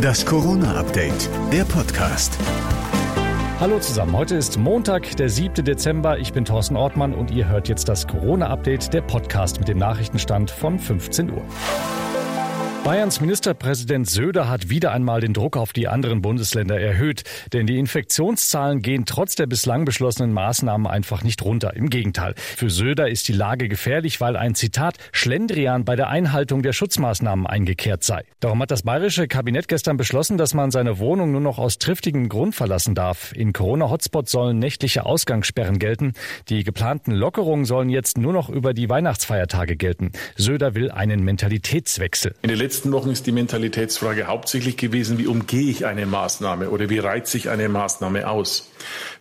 Das Corona-Update, der Podcast. Hallo zusammen, heute ist Montag, der 7. Dezember. Ich bin Thorsten Ortmann und ihr hört jetzt das Corona-Update, der Podcast mit dem Nachrichtenstand von 15 Uhr. Bayerns Ministerpräsident Söder hat wieder einmal den Druck auf die anderen Bundesländer erhöht, denn die Infektionszahlen gehen trotz der bislang beschlossenen Maßnahmen einfach nicht runter. Im Gegenteil. Für Söder ist die Lage gefährlich, weil ein Zitat Schlendrian bei der Einhaltung der Schutzmaßnahmen eingekehrt sei. Darum hat das bayerische Kabinett gestern beschlossen, dass man seine Wohnung nur noch aus triftigem Grund verlassen darf. In Corona-Hotspots sollen nächtliche Ausgangssperren gelten. Die geplanten Lockerungen sollen jetzt nur noch über die Weihnachtsfeiertage gelten. Söder will einen Mentalitätswechsel letzten Wochen ist die Mentalitätsfrage hauptsächlich gewesen, wie umgehe ich eine Maßnahme oder wie reize ich eine Maßnahme aus.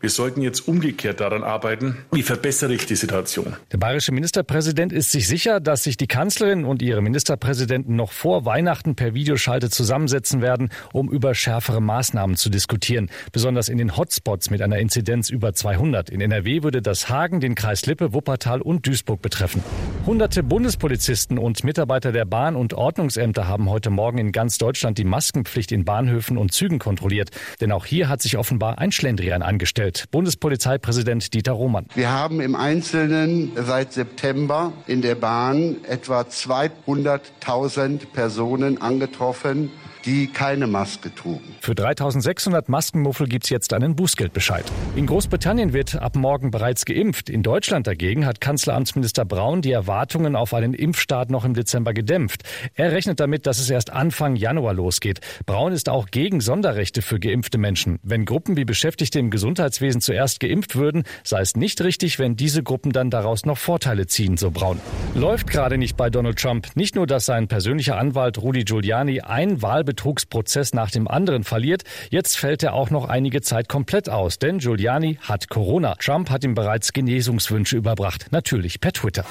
Wir sollten jetzt umgekehrt daran arbeiten, wie verbessere ich die Situation. Der bayerische Ministerpräsident ist sich sicher, dass sich die Kanzlerin und ihre Ministerpräsidenten noch vor Weihnachten per Videoschalte zusammensetzen werden, um über schärfere Maßnahmen zu diskutieren. Besonders in den Hotspots mit einer Inzidenz über 200. In NRW würde das Hagen, den Kreis Lippe, Wuppertal und Duisburg betreffen. Hunderte Bundespolizisten und Mitarbeiter der Bahn- und Ordnungsämter haben heute Morgen in ganz Deutschland die Maskenpflicht in Bahnhöfen und Zügen kontrolliert. Denn auch hier hat sich offenbar ein Schlendrian angestellt. Bundespolizeipräsident Dieter Roman. Wir haben im Einzelnen seit September in der Bahn etwa 200.000 Personen angetroffen, die keine Maske trugen. Für 3600 Maskenmuffel gibt es jetzt einen Bußgeldbescheid. In Großbritannien wird ab morgen bereits geimpft. In Deutschland dagegen hat Kanzleramtsminister Braun die Erwartungen auf einen Impfstart noch im Dezember gedämpft. Er rechnet damit, dass es erst Anfang Januar losgeht. Braun ist auch gegen Sonderrechte für geimpfte Menschen. Wenn Gruppen wie Beschäftigte im Gesundheitswesen zuerst geimpft würden, sei es nicht richtig, wenn diese Gruppen dann daraus noch Vorteile ziehen, so Braun. Läuft gerade nicht bei Donald Trump. Nicht nur, dass sein persönlicher Anwalt Rudy Giuliani ein Wahlbetrug Betrugsprozess nach dem anderen verliert. Jetzt fällt er auch noch einige Zeit komplett aus, denn Giuliani hat Corona. Trump hat ihm bereits Genesungswünsche überbracht, natürlich per Twitter.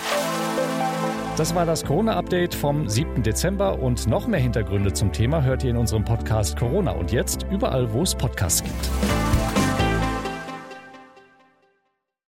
Das war das Corona-Update vom 7. Dezember und noch mehr Hintergründe zum Thema hört ihr in unserem Podcast Corona und jetzt überall, wo es Podcasts gibt.